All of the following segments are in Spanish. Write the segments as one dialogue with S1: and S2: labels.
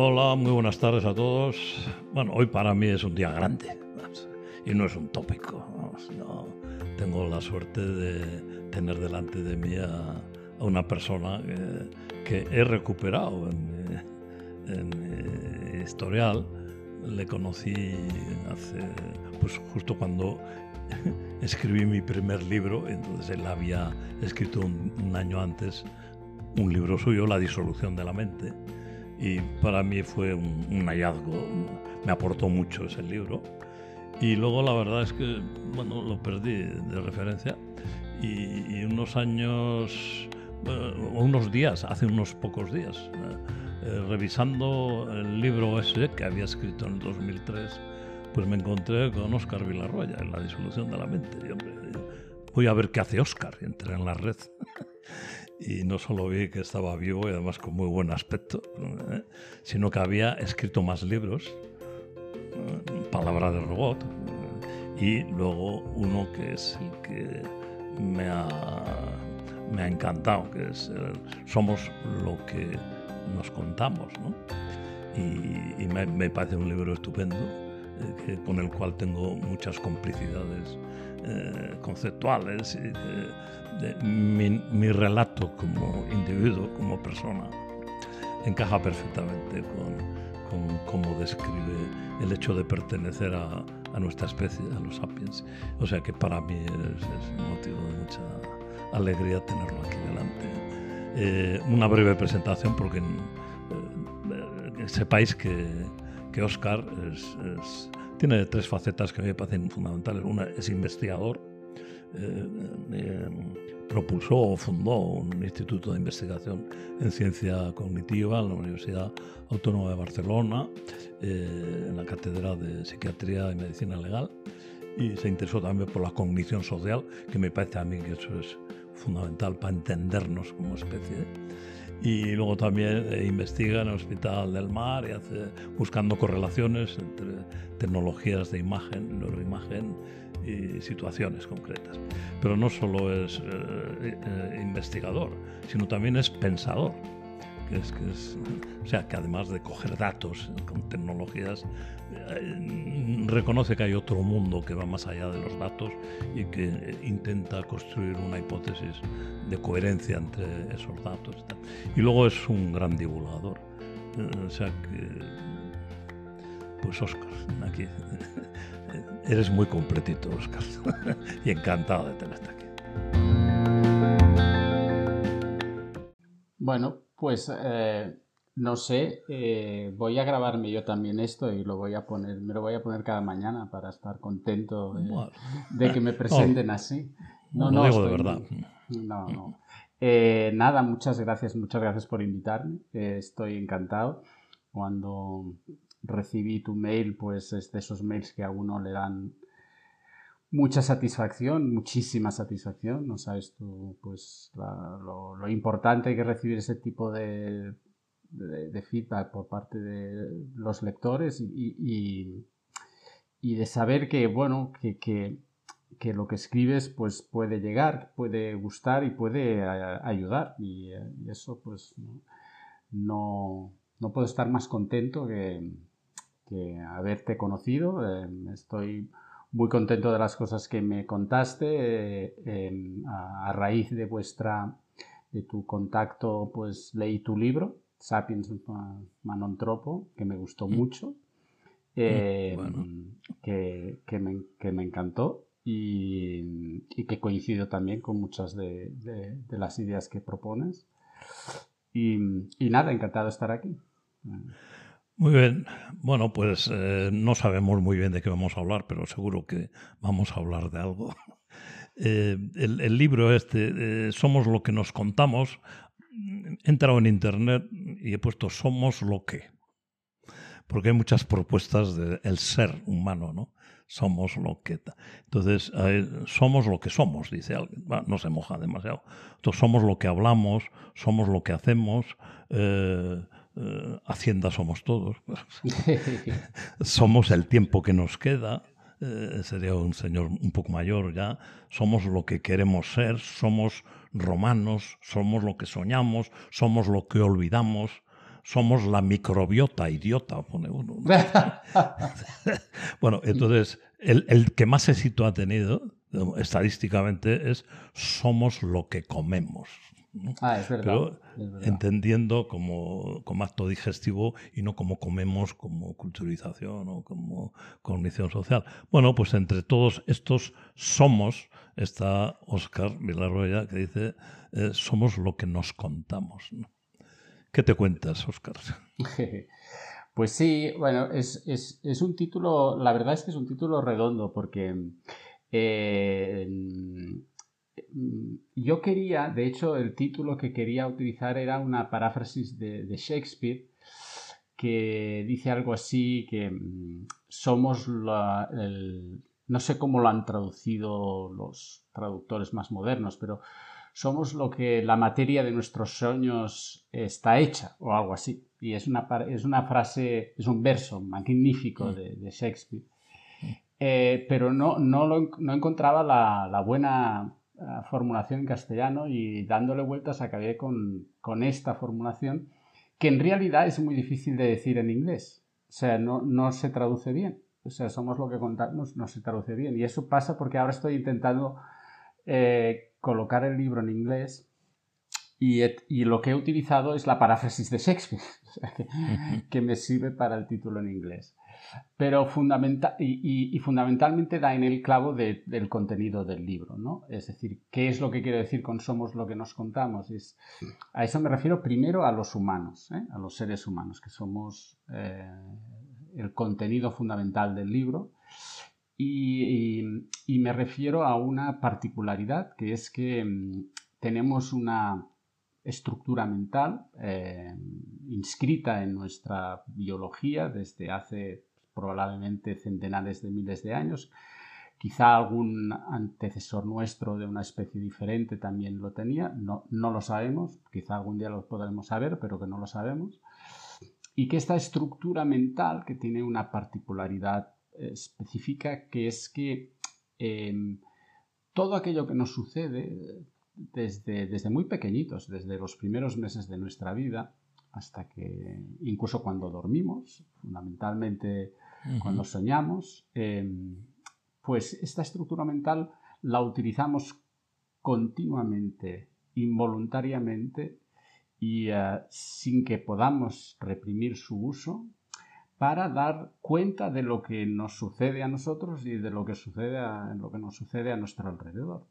S1: Hola, muy buenas tardes a todos. Bueno, hoy para mí es un día grande y no es un tópico. No, tengo la suerte de tener delante de mí a, una persona que, he recuperado en mi, historial. Le conocí hace, pues justo cuando escribí mi primer libro, entonces él había escrito un año antes un libro suyo, La disolución de la mente y para mí fue un, hallazgo, me aportó mucho ese libro. Y luego la verdad es que, bueno, lo perdí de referencia y, unos años, o unos días, hace unos pocos días, eh, eh, revisando el libro ese que había escrito en el 2003, pues me encontré con Oscar Villarroya en La disolución de la mente. Y, hombre, voy a ver qué hace Oscar, y entré en la red. y no solo vi que estaba vivo y además con muy buen aspecto, ¿eh? sino que había escrito más libros, ¿eh? Palabra de Robot, ¿eh? y luego uno que es el que me ha, me ha encantado, que es Somos lo que nos contamos, ¿no? y, me, me, parece un libro estupendo, con el cual tengo muchas complicidades conceptuales y mi, relato como individuo, como persona, encaja perfectamente con, cómo describe el hecho de pertenecer a, nuestra especie, a los sapiens. O sea que para mí es, motivo de mucha alegría tenerlo aquí delante. Eh, una breve presentación porque eh, sepáis que, que Oscar tiene tres facetas que a mí me parecen fundamentales. Una es investigador, eh, eh, propulsó o fundó un instituto de investigación en ciencia cognitiva en la Universidad Autónoma de Barcelona, eh, en la Cátedra de Psiquiatría y Medicina Legal, y se interesó también por la cognición social, que me parece a mí que eso es fundamental para entendernos como especie. Y luego también investiga en el Hospital del Mar y hace, buscando correlaciones entre tecnologías de imagen, neuroimagen y situaciones concretas. Pero no solo es eh, eh, investigador, sino también es pensador. Que es, que es, o sea, que además de coger datos con tecnologías, eh, reconoce que hay otro mundo que va más allá de los datos y que intenta construir una hipótesis de coherencia entre esos datos. Y, luego es un gran divulgador. o sea que pues Oscar, aquí eres muy completito, Oscar. y encantado de tenerte aquí.
S2: Bueno, pues eh, no sé, eh, voy a grabarme yo también esto y lo voy a poner, me lo voy a poner cada mañana para estar contento de, que me presenten así.
S1: No, no, digo de verdad.
S2: No, no. Eh, nada, muchas gracias, muchas gracias por invitarme. estoy encantado. Cuando recibí tu mail, pues es de esos mails que a uno le dan mucha satisfacción, muchísima satisfacción. No sabes tú, pues, lo, importante que recibir ese tipo de, de, feedback por parte de los lectores y, y, de saber que, bueno, que, que, que, lo que escribes, pues, puede llegar, puede gustar y puede ayudar. Y, eso, pues, no, no puedo estar más contento que que haberte conocido. Em, estoy muy contento de las cosas que me contaste. Eh, em, a, raíz de vuestra de tu contacto, pues leí tu libro, Sapiens Manontropo, que me gustó mm. mucho, mm, em, que, que, me, que, me, encantó y, y, que coincido también con muchas de, de, las ideas que propones. Y, y, nada, encantado de estar aquí.
S1: Muy bien. Bueno, pues eh, no sabemos muy bien de qué vamos a hablar, pero seguro que vamos a hablar de algo. Eh, el, libro este, eh, Somos lo que nos contamos, he entrado en internet y he puesto Somos lo que. Porque hay muchas propuestas del ser humano, ¿no? Somos lo que. Entonces, somos lo que somos, dice alguien. no se moja demasiado. Entonces, somos lo que hablamos, somos lo que hacemos. Eh, Hacienda somos todos. somos el tiempo que nos queda. Eh, sería un señor un poco mayor ya. Somos lo que queremos ser. Somos romanos. Somos lo que soñamos. Somos lo que olvidamos. somos la microbiota idiota, pone uno. bueno, entonces, el, el, que más éxito ha tenido estadísticamente es somos lo que comemos.
S2: Ah, es verdad,
S1: entendiendo como, como, acto digestivo y no como comemos como culturización o como cognición social. Bueno, pues entre todos estos somos está Oscar Vilarroya que dice eh, somos lo que nos contamos. ¿Qué te cuentas, Oscar?
S2: Pues sí, bueno, es, es, es, un título, la verdad es que es un título redondo porque eh, yo quería, de hecho, el título que quería utilizar era una paráfrasis de, Shakespeare que dice algo así que mm, somos la, no sé cómo lo han traducido los traductores más modernos, pero somos lo que la materia de nuestros sueños está hecha o algo así. Y es una, es una frase, es un verso magnífico mm. de, Shakespeare. Eh, pero no, no, no encontraba la, la buena formulación en castellano y dándole vueltas acabé con, con, esta formulación que en realidad es muy difícil de decir en inglés. O sea, no, no se traduce bien. O sea, somos lo que contamos, no se traduce bien. Y eso pasa porque ahora estoy intentando eh, colocar el libro en inglés y, y, lo que he utilizado es la paráfrasis de Shakespeare, que me sirve para el título en inglés pero fundamental, y, fundamentalmente da en el clavo del contenido del libro, ¿no? Es decir, ¿qué es lo que quiero decir con somos lo que nos contamos? Es, a eso me refiero primero a los humanos, ¿eh? a los seres humanos, que somos eh, el contenido fundamental del libro. Y, me refiero a una particularidad, que es que mm, tenemos una estructura mental eh, inscrita en nuestra biología desde hace probablemente centenares de miles de años. Quizá algún antecesor nuestro de una especie diferente también lo tenía, no, no lo sabemos, quizá algún día lo podremos saber, pero que no lo sabemos. Y que esta estructura mental, que tiene una particularidad eh, específica, que es que em, todo aquello que nos sucede desde, desde muy pequeñitos, desde los primeros meses de nuestra vida, hasta que incluso cuando dormimos, fundamentalmente cuando soñamos, em, pues esta estructura mental la utilizamos continuamente, involuntariamente y eh, sin que podamos reprimir su uso para dar cuenta de lo que nos sucede a nosotros y de lo que, sucede a, lo que nos sucede a nuestro alrededor.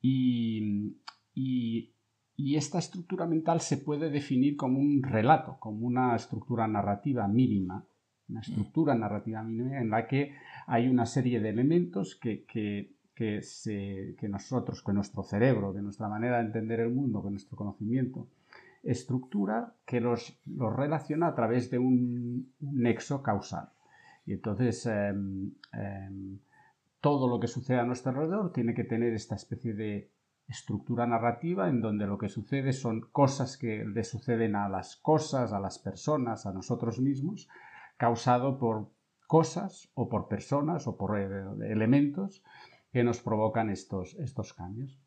S2: Y, y, y, esta estructura mental se puede definir como un relato, como una estructura narrativa mínima una estructura narrativa mínima en la que hay una serie de elementos que, que, que, se, que nosotros, con nuestro cerebro, de nuestra manera de entender el mundo, con nuestro conocimiento, estructura que los, los relaciona a través de un, nexo causal. Y entonces em, todo lo que sucede a nuestro alrededor tiene que tener esta especie de estructura narrativa en donde lo que sucede son cosas que le suceden a las cosas, a las personas, a nosotros mismos, causado por cosas o por personas o por eh, elementos que nos provocan estos, estos cambios.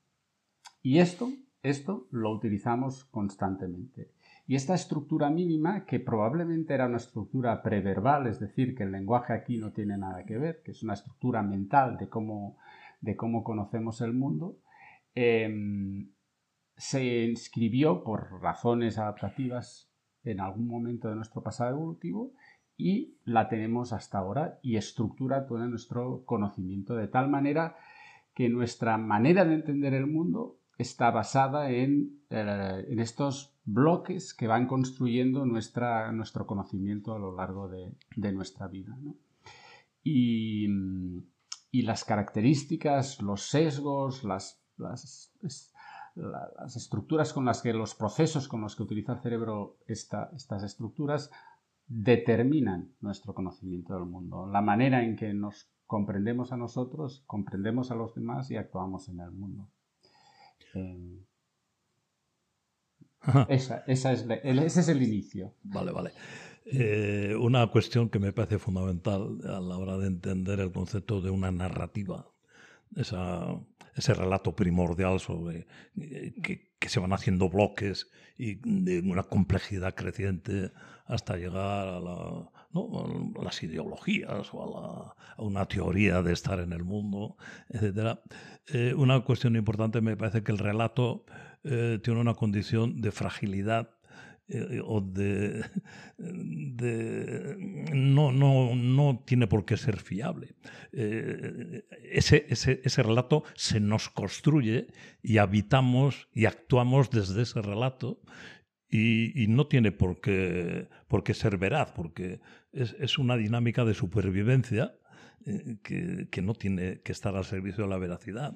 S2: Y esto, esto lo utilizamos constantemente. Y esta estructura mínima, que probablemente era una estructura preverbal, es decir, que el lenguaje aquí no tiene nada que ver, que es una estructura mental de cómo, de cómo conocemos el mundo, em, se inscribió por razones adaptativas en algún momento de nuestro pasado evolutivo y la tenemos hasta ahora y estructura todo nuestro conocimiento de tal manera que nuestra manera de entender el mundo está basada en, eh, estos bloques que van construyendo nuestra, nuestro conocimiento a lo largo de, nuestra vida. Y, las características, los sesgos, las, las, estructuras con las que, los procesos con los que utiliza el cerebro estas estructuras determinan nuestro conocimiento del mundo, la manera en que nos comprendemos a nosotros, comprendemos a los demás y actuamos en el mundo. Eh, esa, es ese es el inicio.
S1: Vale, vale. Eh, una cuestión que me parece fundamental a la hora de entender el concepto de una narrativa, ese relato primordial sobre eh, que se van haciendo bloques y de una complejidad creciente hasta llegar a, las ideologías o a, una teoría de estar en el mundo, etc. Eh, una cuestión importante me parece que el relato eh, tiene una condición de fragilidad eh, no, no, no, tiene por qué ser fiable. Eh, ese, ese, relato se nos construye y habitamos y actuamos desde ese relato y, no tiene por qué, por qué, ser veraz, porque es, es una dinámica de supervivencia eh, que, que, no tiene que estar al servicio de la veracidad.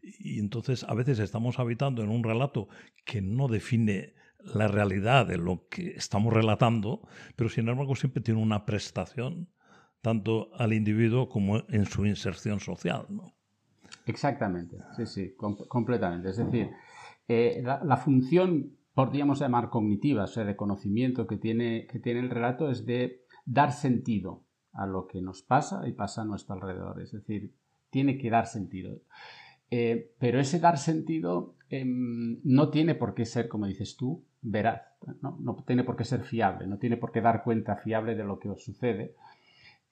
S1: Y entonces a veces estamos habitando en un relato que no define la realidad de lo que estamos relatando, pero sin embargo siempre tiene una prestación tanto al individuo como en su inserción social.
S2: Exactamente, sí, sí, completamente. Es decir, eh, la, función, podríamos llamar cognitiva, o sea, de conocimiento que tiene, que tiene el relato es de dar sentido a lo que nos pasa y pasa a nuestro alrededor. Es decir, tiene que dar sentido. Eh, pero ese dar sentido em, no tiene por qué ser, como dices tú, veraz, ¿no? ¿no? tiene por qué ser fiable, no tiene por qué dar cuenta fiable de lo que os sucede.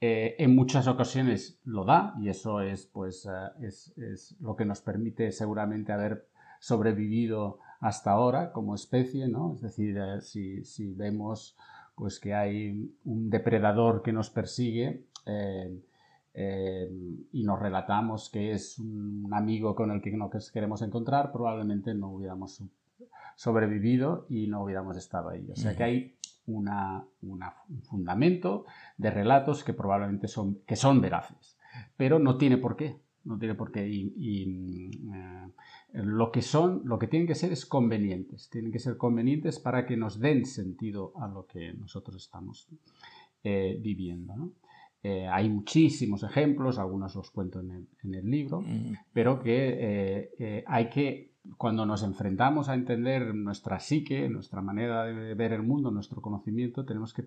S2: Eh, en muchas ocasiones lo da y eso es, pues, eh, es, es, lo que nos permite seguramente haber sobrevivido hasta ahora como especie, ¿no? Es decir, eh, si, si, vemos pues, que hay un depredador que nos persigue y nos relatamos que es un amigo con el que no queremos encontrar, probablemente no hubiéramos sobrevivido y no hubiéramos estado ahí. O sea que hay una, un fundamento de relatos que probablemente son, que son veraces, pero no tiene por qué. No tiene por qué. Y, eh, lo que son, lo que tienen que ser es convenientes. Tienen que ser convenientes para que nos den sentido a lo que nosotros estamos eh, viviendo. Eh, hay muchísimos ejemplos, algunos los cuento en el, libro, pero que hay que cuando nos enfrentamos a entender nuestra psique, nuestra manera de ver el mundo, nuestro conocimiento, tenemos que,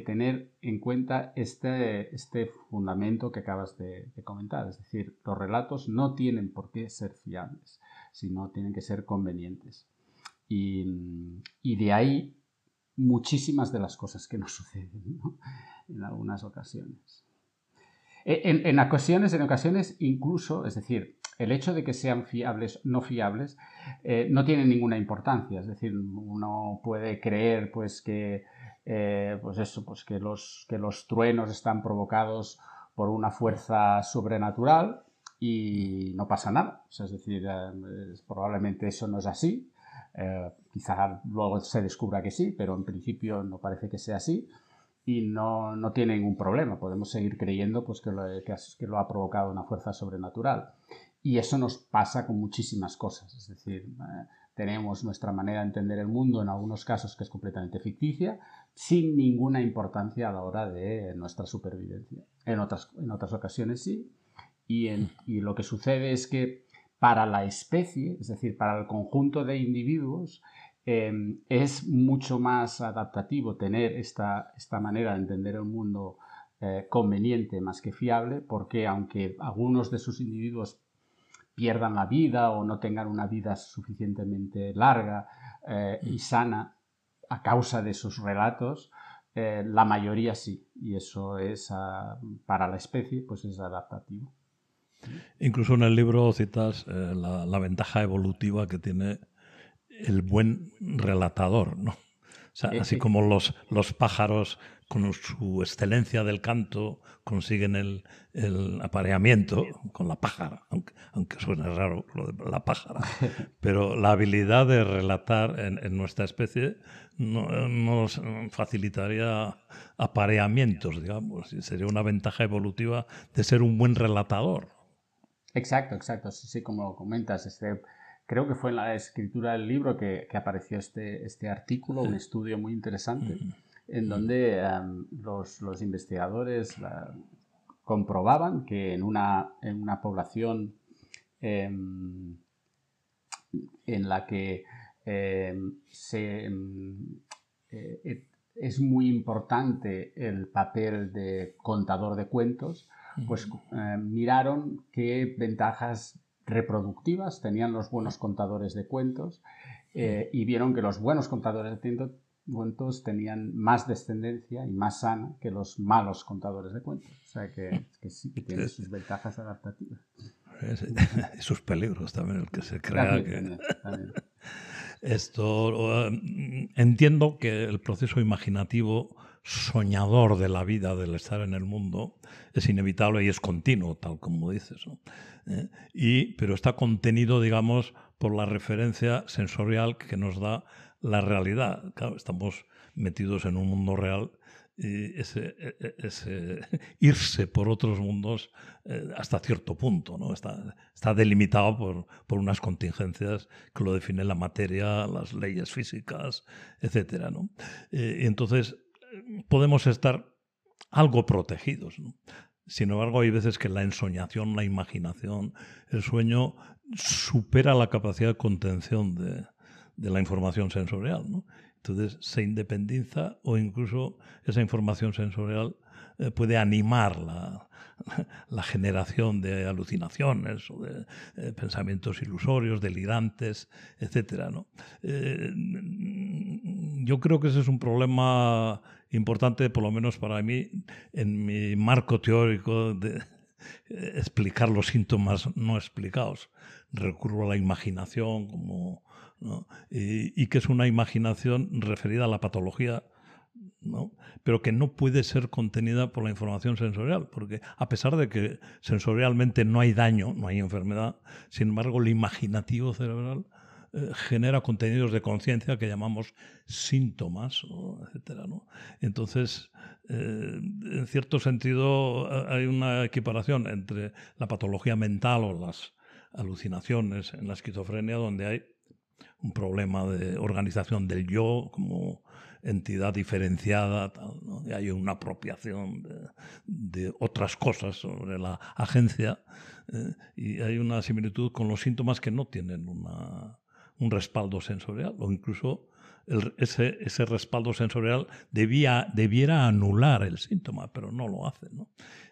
S2: tener en cuenta este, este fundamento que acabas de, comentar. Es decir, los relatos no tienen por qué ser fiables, sino tienen que ser convenientes. Y, de ahí muchísimas de las cosas que nos suceden en algunas ocasiones. E, en, ocasiones, en ocasiones incluso, es decir, el hecho de que sean fiables, no fiables, eh, no tiene ninguna importancia. Es decir, uno puede creer pues, que, eh, pues eso, pues que, los, que los truenos están provocados por una fuerza sobrenatural y no pasa nada. es decir, eh, probablemente eso no es así. Quizá luego se descubra que sí, pero en principio no parece que sea así y no, no tiene ningún problema. Podemos seguir creyendo pues, que, lo, que lo ha provocado una fuerza sobrenatural. Y eso nos pasa con muchísimas cosas. Es decir, eh, tenemos nuestra manera de entender el mundo en algunos casos que es completamente ficticia, sin ninguna importancia a la hora de nuestra supervivencia. En otras, en otras ocasiones sí. Y, y lo que sucede es que para la especie, es decir, para el conjunto de individuos, em, es mucho más adaptativo tener esta, esta manera de entender el mundo eh, conveniente más que fiable, porque aunque algunos de sus individuos pierdan la vida o no tengan una vida suficientemente larga eh, y sana a causa de sus relatos, eh, la mayoría sí, y eso es para la especie, pues es adaptativo.
S1: Incluso en el libro citas eh, la, ventaja evolutiva que tiene el buen relatador, ¿no? O sea, así como los, los pájaros con su excelencia del canto consiguen el, apareamiento con la pájara, aunque, aunque suene raro lo de la pájara. Pero la habilidad de relatar en, nuestra especie nos facilitaría apareamientos, digamos, y sería una ventaja evolutiva de ser un buen relatador.
S2: Exacto, exacto, sí, sí, como comentas, este, creo que fue en la escritura del libro que, apareció este, este artículo, un estudio muy interesante en donde em, los, investigadores comprobaban que en una, en una población em, en la que em, eh, es muy importante el papel de contador de cuentos, pues miraron qué ventajas reproductivas, tenían los buenos contadores de cuentos eh, y vieron que los buenos contadores de cuentos tenían más descendencia y más sana que los malos contadores de cuentos. O sea que, sí que tiene sus ventajas adaptativas.
S1: Y sus peligros también, el que se crea que... Esto um, entiendo que el proceso imaginativo soñador de la vida, del estar en el mundo, es inevitable y es continuo, tal como dices. ¿Eh? y, pero está contenido, digamos, por la referencia sensorial que nos da la realidad. estamos metidos en un mundo real y ese, e, e, irse por otros mundos eh, hasta cierto punto, ¿no? Está, delimitado por, por, unas contingencias que lo define la materia, las leyes físicas, etc. ¿no? Eh, entonces podemos estar algo protegidos. Sin embargo, hay veces que la ensoñación, la imaginación, el sueño supera la capacidad de contención de, de la información sensorial. ¿no? Entonces se independiza o incluso esa información sensorial eh, puede animar la, la, generación de alucinaciones o de eh, pensamientos ilusorios, delirantes, etc. ¿no? Eh, yo creo que ese es un problema importante, por lo menos para mí, en mi marco teórico de explicar los síntomas no explicados. Recurro a la imaginación como y, que es una imaginación referida a la patología, ¿no? pero que no puede ser contenida por la información sensorial, porque a pesar de que sensorialmente no hay daño, no hay enfermedad, sin embargo el imaginativo cerebral genera contenidos de conciencia que llamamos síntomas, etcétera, ¿no? Entonces, eh, en cierto sentido, hay una equiparación entre la patología mental o las alucinaciones en la esquizofrenia, donde hay un problema de organización del yo como entidad diferenciada, y hay una apropiación de, otras cosas sobre la agencia, eh, y hay una similitud con los síntomas que no tienen un respaldo sensorial, o incluso ese, ese, respaldo sensorial debía, debiera anular el síntoma, pero no lo hace.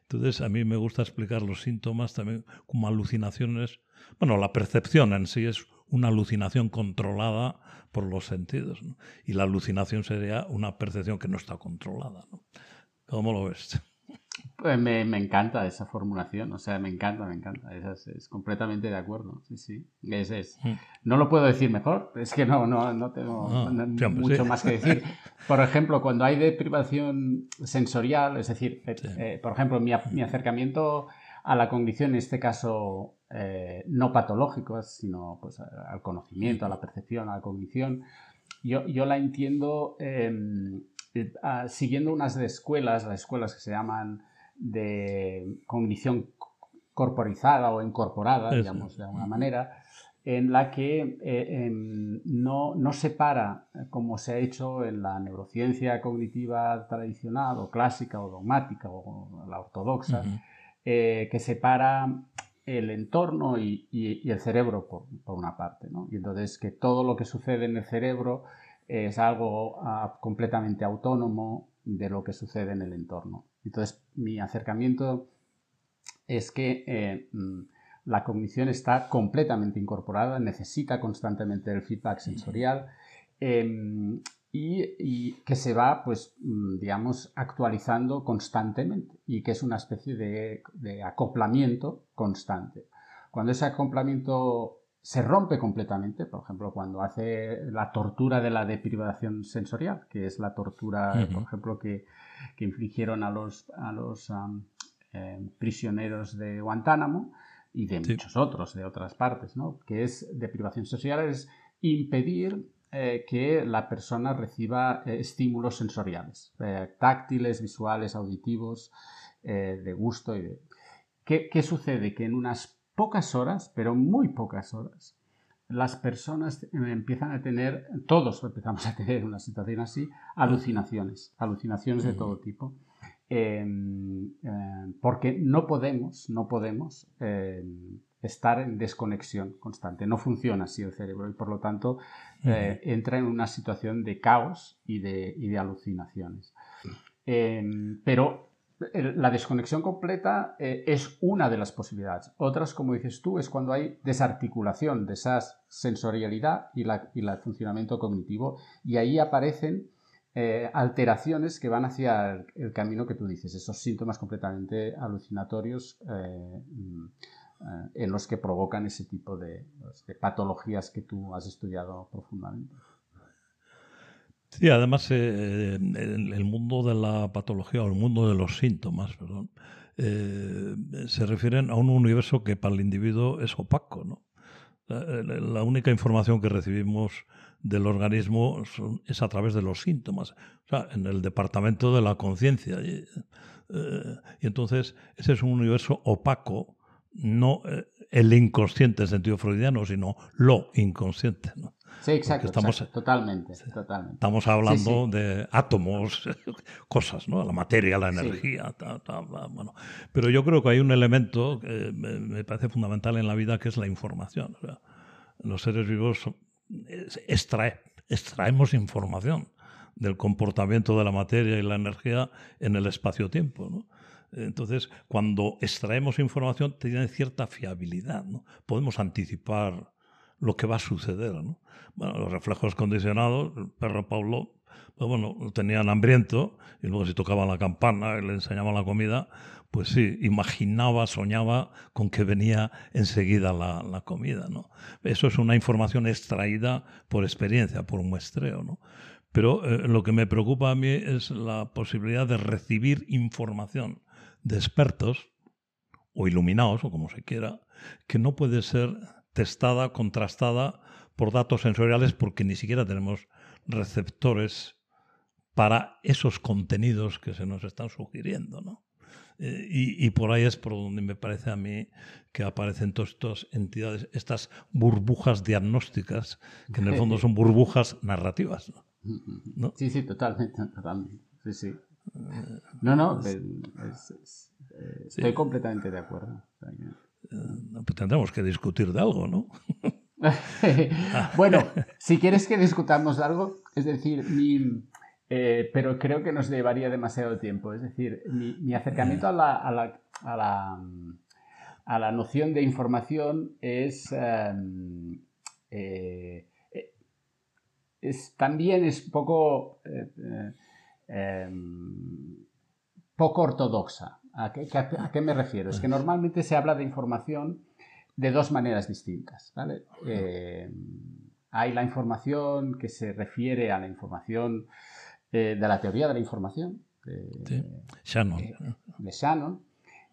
S1: Entonces, a mí me gusta explicar los síntomas también como alucinaciones. Bueno, la percepción en sí es una alucinación controlada por los sentidos. Y la alucinación sería una percepción que no está controlada. ¿no? ¿Cómo lo ves?
S2: Pues me, encanta esa formulación, o sea, me encanta, me encanta, es, completamente de acuerdo, sí, sí, es, mm. No lo puedo decir mejor, es que no, no, no tengo mucho más que decir. Por ejemplo, cuando hay deprivación sensorial, es decir, eh, eh, por ejemplo, mi, mi, acercamiento a la cognición, en este caso eh, no patológicos, sino pues, al conocimiento, a la percepción, a la cognición. Yo, yo la entiendo em, eh, siguiendo unas de escuelas, las escuelas que se llaman de cognición corporizada o incorporada, digamos, de alguna manera, en la que eh, em, no, no separa, como se ha hecho en la neurociencia cognitiva tradicional o clásica o dogmática o la ortodoxa, que separa el entorno y, el cerebro por, una parte. ¿no? Y entonces que todo lo que sucede en el cerebro es algo ah, completamente autónomo de lo que sucede en el entorno. Entonces mi acercamiento es que eh, mm, la cognición está completamente incorporada, necesita constantemente el feedback sensorial. Em, y, que se va, pues, mm, digamos, actualizando constantemente y que es una especie de, acoplamiento constante. Cuando ese acoplamiento se rompe completamente, por ejemplo, cuando hace la tortura de la deprivación sensorial, que es la tortura, por ejemplo, que, infligieron a los, a los em, prisioneros de Guantánamo y de muchos otros, de otras partes, ¿no? que es deprivación sensorial, es impedir eh, que la persona reciba eh, estímulos sensoriales, eh, táctiles, visuales, auditivos, de gusto. Y de... ¿Qué, sucede? Que en unas pocas horas, pero muy pocas horas, las personas empiezan a tener, todos empezamos a tener una situación así, alucinaciones, alucinaciones de todo tipo. Em, porque no podemos, no podemos em, estar en desconexión constante. No funciona así el cerebro y por lo tanto eh, entra en una situación de caos y de, alucinaciones. Em, pero la desconexión completa eh, es una de las posibilidades. Otras, como dices tú, es cuando hay desarticulación de esa sensorialidad y, el funcionamiento cognitivo y ahí aparecen eh, alteraciones que van hacia el, camino que tú dices, esos síntomas completamente alucinatorios eh, mm, en los que provocan ese tipo de patologías que tú has estudiado profundamente.
S1: Sí, además eh, el, mundo de la patología o el mundo de los síntomas, perdón, eh, se refieren a un universo que para el individuo es opaco. ¿no? La, única información que recibimos del organismo es a través de los síntomas, o sea, en el departamento de la conciencia. Y, eh, entonces ese es un universo opaco, no el inconsciente en sentido freudiano, sino lo inconsciente. ¿no?
S2: Sí, exacto, estamos, totalmente, totalmente.
S1: Estamos hablando de átomos, cosas, ¿no? La materia, la energía, bueno. Pero yo creo que hay un elemento que me, parece fundamental en la vida que es la información. los seres vivos extrae, extraemos información del comportamiento de la materia y la energía en el espacio-tiempo, ¿no? Entonces, cuando extraemos información, tiene cierta fiabilidad, ¿no? Podemos anticipar lo que va a suceder. ¿no? Bueno, los reflejos condicionados, el perro Paulo, pues bueno, lo tenían hambriento y luego si tocaba la campana y le enseñaban la comida, pues sí, imaginaba, soñaba con que venía enseguida la, la, comida. ¿no? Eso es una información extraída por experiencia, por muestreo. ¿no? Pero eh, lo que me preocupa a mí es la posibilidad de recibir información de expertos o iluminados, o como se quiera, que no puede ser testada, contrastada por datos sensoriales porque ni siquiera tenemos receptores para esos contenidos que se nos están sugiriendo. ¿no? Eh, y, por ahí es por donde me parece a mí que aparecen todas estas entidades, estas burbujas diagnósticas, que en el fondo son burbujas narrativas.
S2: ¿no? Sí, sí, totalmente, totalmente. Sí, sí. No, no, eh, estoy completamente de acuerdo.
S1: Eh, pues tendremos que discutir de algo, ¿no?
S2: bueno, si quieres que discutamos de algo, es decir, eh, pero creo que nos llevaría demasiado tiempo. Es decir, mi, acercamiento a la, a, la, noción de información es, em, eh, también es poco, em, poco ortodoxa. ¿A qué, me refiero? Es que normalmente se habla de información de dos maneras distintas. Eh, hay la información que se refiere a la información eh, de la teoría de la información, de,
S1: Shannon.
S2: de Shannon,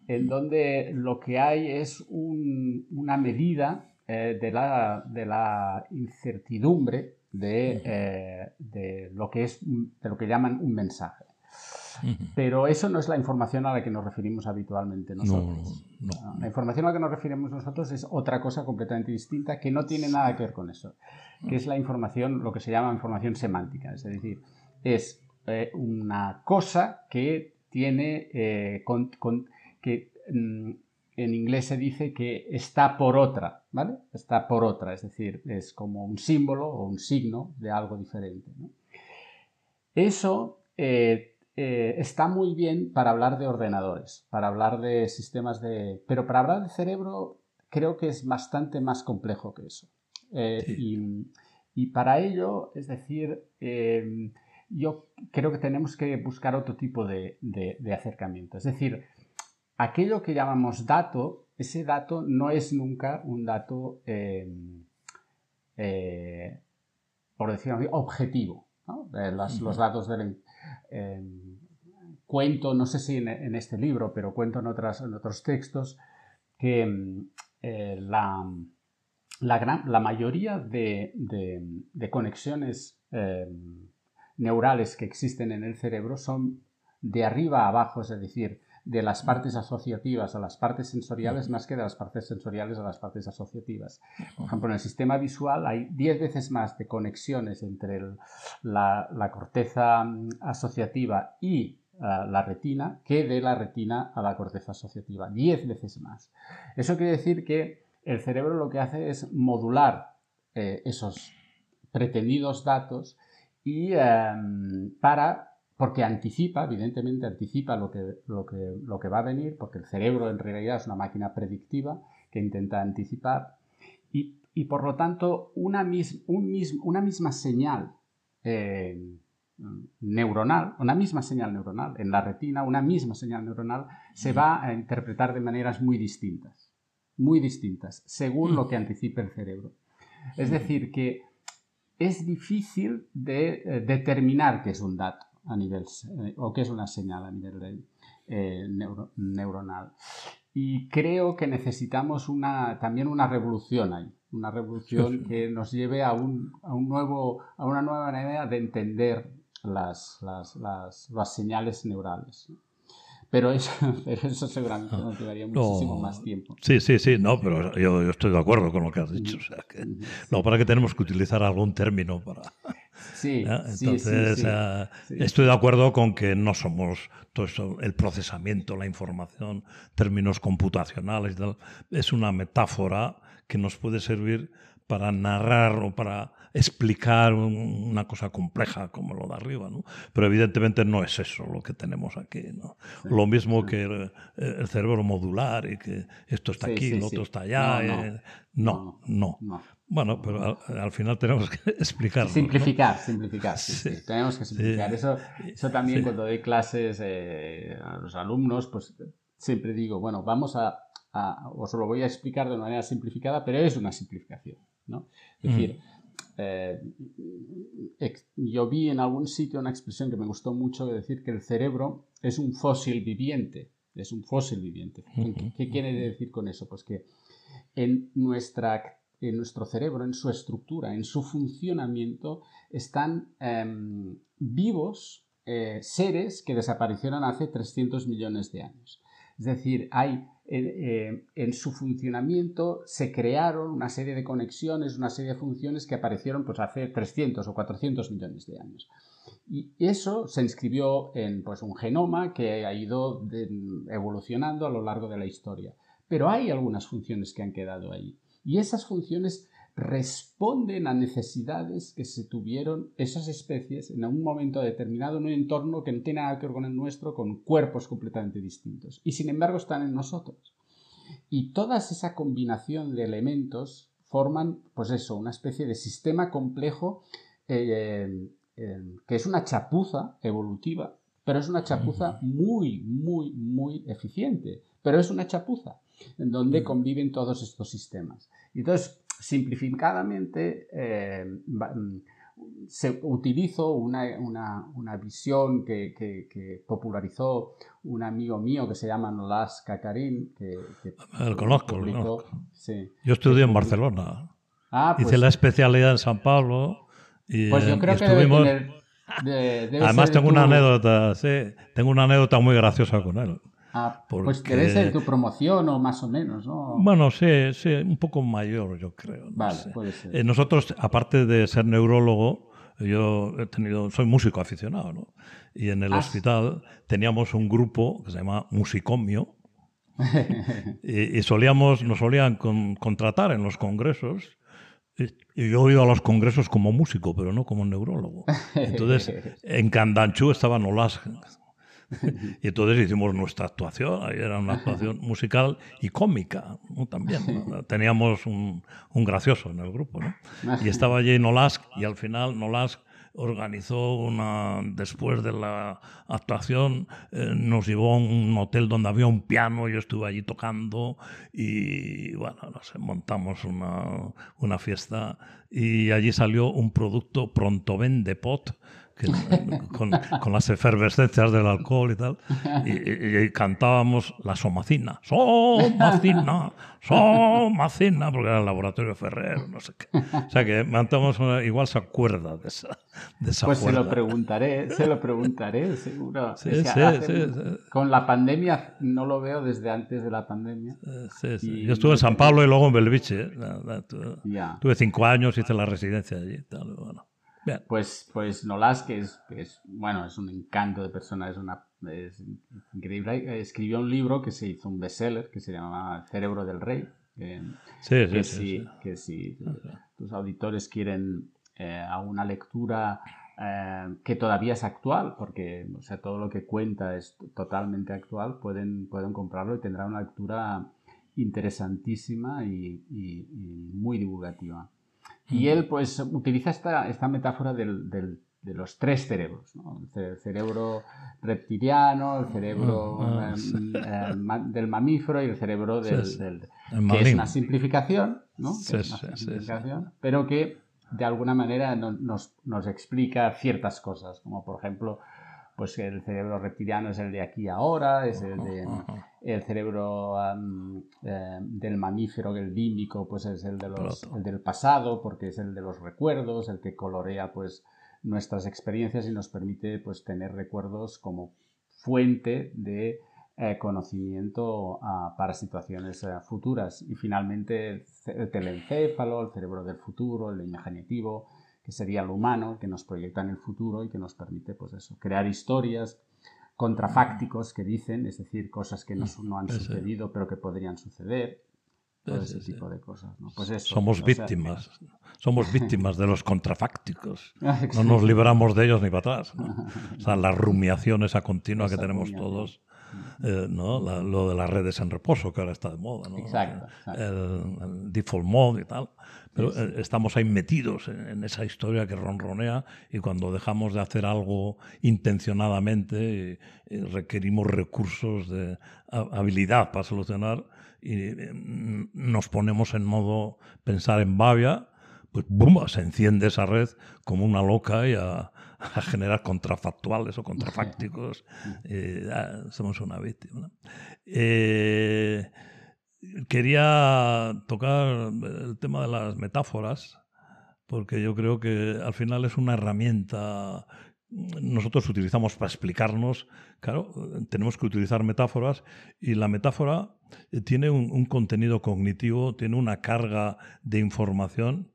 S2: en donde lo que hay es una medida eh, de, la, de, la, incertidumbre de, de, lo que es, de lo que llaman un mensaje. Pero eso no es la información a la que nos referimos habitualmente nosotros. Ah, la información a la que nos referimos nosotros es otra cosa completamente distinta que no tiene nada que ver con eso, que es la información, lo que se llama información semántica. Es decir, es eh, una cosa que tiene, eh, que mm, en inglés se dice que está por otra, ¿vale? Está por otra, es decir, es como un símbolo o un signo de algo diferente. Eso eh, eh, está muy bien para hablar de ordenadores, para hablar de sistemas de... Pero para hablar de cerebro creo que es bastante más complejo que eso. Eh, y, para ello, es decir, em, yo creo que tenemos que buscar otro tipo de, acercamiento. Es decir, aquello que llamamos dato, ese dato no es nunca un dato, em, eh, por decirlo así, objetivo. Los datos del, Em, cuento, no sé si en, este libro, pero cuento en, otras, en otros textos, que em, eh, la, la, mayoría de, conexiones em, neurales que existen en el cerebro son de arriba a abajo, es decir, de las partes asociativas a las partes sensoriales más que de las partes sensoriales a las partes asociativas. Por ejemplo, en el sistema visual hay 10 veces más de conexiones entre la, corteza mm, asociativa y eh, la retina que de la retina a la corteza asociativa. 10 veces más. Eso quiere decir que el cerebro lo que hace es modular eh, esos pretendidos datos y em, para porque anticipa, evidentemente anticipa lo que, lo, que, lo que va a venir, porque el cerebro en realidad es una máquina predictiva que intenta anticipar, y, y por lo tanto una, mis, un una misma señal eh, neuronal, una misma señal neuronal en la retina, una misma señal neuronal se va a interpretar de maneras muy distintas, muy distintas, según lo que anticipe el cerebro. Es decir, que es difícil de eh, determinar qué es un dato a nivel, eh, o qué es una señal a nivel eh, neuronal. Y creo que necesitamos una, también una revolución ahí, una revolución que nos lleve a, un, a, un nuevo, a una nueva manera de entender las, las, las, las señales neurales. Pero eso, pero eso seguramente nos llevaría muchísimo más tiempo.
S1: Sí, sí, sí, no, pero yo, yo, estoy de acuerdo con lo que has dicho. O sea, que, no, para que tenemos que utilizar algún término para...
S2: Sí,
S1: Entonces, sí, estoy de acuerdo con que no somos todo eso, el procesamiento, la información, términos computacionales, es una metáfora que nos puede servir para narrar o para explicar una cosa compleja como lo de arriba, ¿no? Pero evidentemente no es eso lo que tenemos aquí, ¿no? Lo mismo que el, cerebro modular y que esto está aquí, lo otro está allá. Eh, no, no. Bueno, pero al, final tenemos que explicarlo.
S2: Simplificar, simplificar. Sí, Tenemos que simplificar. Eso, eso también cuando doy clases eh, a los alumnos, pues siempre digo, bueno, vamos a, a, os lo voy a explicar de una manera simplificada, pero es una simplificación. ¿no? Es decir, eh, yo vi en algún sitio una expresión que me gustó mucho de decir que el cerebro es un fósil viviente. Es un fósil viviente. ¿Qué, quiere decir con eso? Pues que en, nuestra, en nuestro cerebro, en su estructura, en su funcionamiento, están em, vivos eh, seres que desaparecieron hace 300 millones de años. Es decir, hay eh, en su funcionamiento se crearon una serie de conexiones, una serie de funciones que aparecieron pues, hace 300 o 400 millones de años. Y eso se inscribió en pues, un genoma que ha ido evolucionando a lo largo de la historia. Pero hay algunas funciones que han quedado ahí. Y esas funciones responden a necesidades que se tuvieron esas especies en un momento determinado en un entorno que no tiene nada que ver con el nuestro, con cuerpos completamente distintos. Y sin embargo están en nosotros. Y toda esa combinación de elementos forman, pues eso, una especie de sistema complejo eh, eh, que es una chapuza evolutiva, pero es una chapuza muy, muy, muy eficiente. Pero es una chapuza en donde conviven todos estos sistemas. Entonces, simplificadamente, eh, mm, se utilizó una, visión que, popularizó un amigo mío que se llama Nolas Kakarin. Que,
S1: El conozco, Yo estudié en Barcelona. Ah, Hice pues la especialidad en San Pablo. Y,
S2: pues yo creo
S1: estuvimos...
S2: que
S1: Además tengo una anécdota, sí, tengo una anécdota muy graciosa con él.
S2: Ah, pues debe ser tu promoción o más o menos, ¿no?
S1: Bueno, sí, sí, un poco mayor, yo creo.
S2: vale, puede ser.
S1: Eh, nosotros, aparte de ser neurólogo, yo he tenido, soy músico aficionado, ¿no? Y en el ah, hospital teníamos un grupo que se llama Musicomio. y, solíamos, nos solían contratar en los congresos. Y, yo he ido a los congresos como músico, pero no como neurólogo. Entonces, en Candanchú estaba Nolas y entonces hicimos nuestra actuación, ahí era una actuación musical y cómica también. Teníamos un, un, gracioso en el grupo. ¿no? Y estaba allí Nolask y al final Nolask organizó una, después de la actuación, eh, nos llevó a un hotel donde había un piano, yo estuve allí tocando y bueno, montamos una, una fiesta y allí salió un producto pronto vende pot con, con, las efervescencias del alcohol y tal, y, cantábamos la somacina, somacina, somacina, porque era el laboratorio Ferrer, no sé qué. O sea que mantamos igual se acuerda de esa, de esa
S2: Pues
S1: se
S2: lo preguntaré, se lo preguntaré, seguro. con la pandemia no lo veo desde antes de la pandemia.
S1: Yo estuve en San Pablo y luego en Belviche. ¿eh? Tuve cinco años, hice la residencia allí. Tal, bueno.
S2: Pues, pues Nolas, que es, bueno, es un encanto de persona, es una increíble. Escribió un libro que se hizo un bestseller que se llama Cerebro del Rey.
S1: sí,
S2: que
S1: sí,
S2: si, que si tus auditores quieren eh, a una lectura eh, que todavía es actual, porque o sea, todo lo que cuenta es totalmente actual, pueden, pueden comprarlo y tendrá una lectura interesantísima y, muy divulgativa. Y él pues utiliza esta, esta metáfora del, del, de los tres cerebros, el cerebro reptiliano, el cerebro ah, ah, em, em, del mamífero y el cerebro del, que es una simplificación, ¿no? pero que de alguna manera nos, nos, explica ciertas cosas, como por ejemplo, pues el cerebro reptiliano es el de aquí ahora, es el, de, el cerebro em, del mamífero, el límbico, pues es el, de los, el del pasado, porque es el de los recuerdos, el que colorea pues nuestras experiencias y nos permite pues, tener recuerdos como fuente de eh, conocimiento para situaciones eh, futuras. Y finalmente el, telencéfalo, el cerebro del futuro, el imaginativo, que sería lo humano, que nos proyecta en el futuro y que nos permite pues eso, crear historias contrafácticos que dicen, es decir, cosas que no, no han sucedido pero que podrían suceder todo ese tipo de cosas. Pues
S1: somos víctimas, somos víctimas de los contrafácticos. No nos libramos de ellos ni para atrás. O sea, la rumiación esa continua que tenemos todos. Eh, ¿no? lo de las redes en reposo, que ahora está de moda, ¿no?
S2: exacto,
S1: El, default mode y tal. Pero eh, estamos ahí metidos en, esa historia que ronronea y cuando dejamos de hacer algo intencionadamente requerimos recursos de habilidad para solucionar y mm, nos ponemos en modo pensar en Bavia, pues ¡bum! se enciende esa red como una loca y a, generar contrafactuales o contrafácticos. somos una víctima. Eh, quería tocar el tema de las metáforas, porque yo creo que al final es una herramienta nosotros utilizamos para explicarnos, claro, tenemos que utilizar metáforas y la metáfora eh, tiene un, contenido cognitivo, tiene una carga de información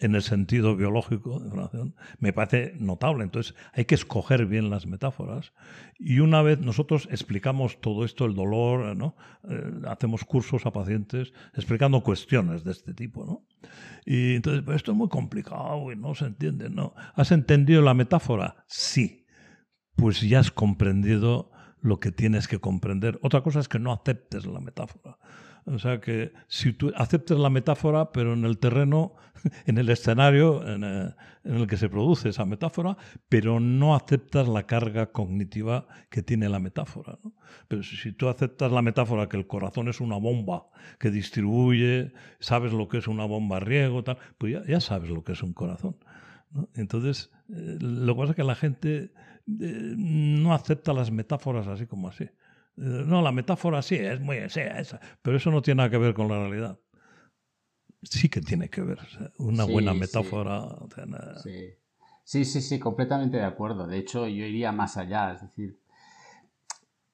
S1: en el sentido biológico de información, me parece notable. Entonces hay que escoger bien las metáforas. Y una vez nosotros explicamos todo esto, el dolor, ¿no? Eh, hacemos cursos a pacientes explicando cuestiones de este tipo. ¿no? Y entonces, pues esto es muy complicado y no se entiende. ¿no? ¿Has entendido la metáfora? Sí. Pues ya has comprendido lo que tienes que comprender. Otra cosa es que no aceptes la metáfora. O sea que si tú aceptes la metáfora, pero en el terreno, en el escenario en el, en el, que se produce esa metáfora, pero no aceptas la carga cognitiva que tiene la metáfora. Pero si tú aceptas la metáfora que el corazón es una bomba que distribuye, sabes lo que es una bomba riego, tal, pues ya, sabes lo que es un corazón. Entonces, eh, lo que pasa es que la gente eh, no acepta las metáforas así como así. No, la metáfora sí, es muy esa, pero eso no tiene nada que ver con la realidad. Sí que tiene que ver. Una buena metáfora.
S2: Sí. sí. sí, completamente de acuerdo. De hecho, yo iría más allá. Es decir,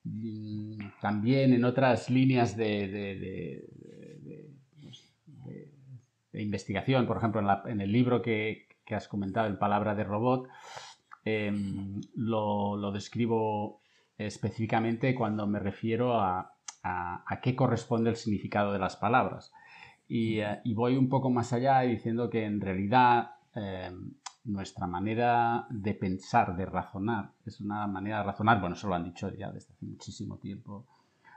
S2: mm, también en otras líneas de, investigación, por ejemplo, en, el libro que, has comentado, en Palabra de Robot, em, lo, lo describo específicamente cuando me refiero a, a, qué corresponde el significado de las palabras. Y, eh, voy un poco más allá diciendo que en realidad eh, nuestra manera de pensar, de razonar, es una manera de razonar, bueno, eso lo han dicho ya desde hace muchísimo tiempo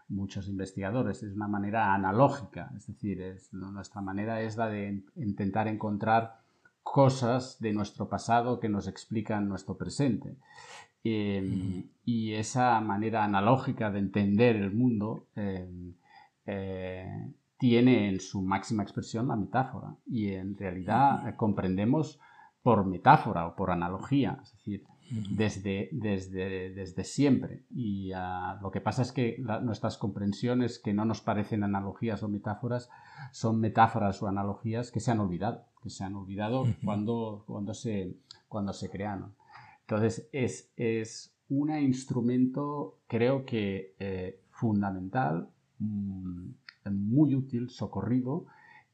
S2: muchos investigadores, es una manera analógica, es decir, es, nuestra manera es la de intentar encontrar cosas de nuestro pasado que nos explican nuestro presente. Em, y esa manera analógica de entender el mundo em, eh, tiene en su máxima expresión la metáfora. Y en realidad comprendemos por metáfora o por analogía, es decir, desde, desde, desde siempre. Y ah, lo que pasa es que nuestras comprensiones que no nos parecen analogías o metáforas son metáforas o analogías que se han olvidado, que se han olvidado cuando, cuando, se, cuando se crearon. Entonces, es, un instrumento, creo que eh, fundamental, mm, muy útil, socorrido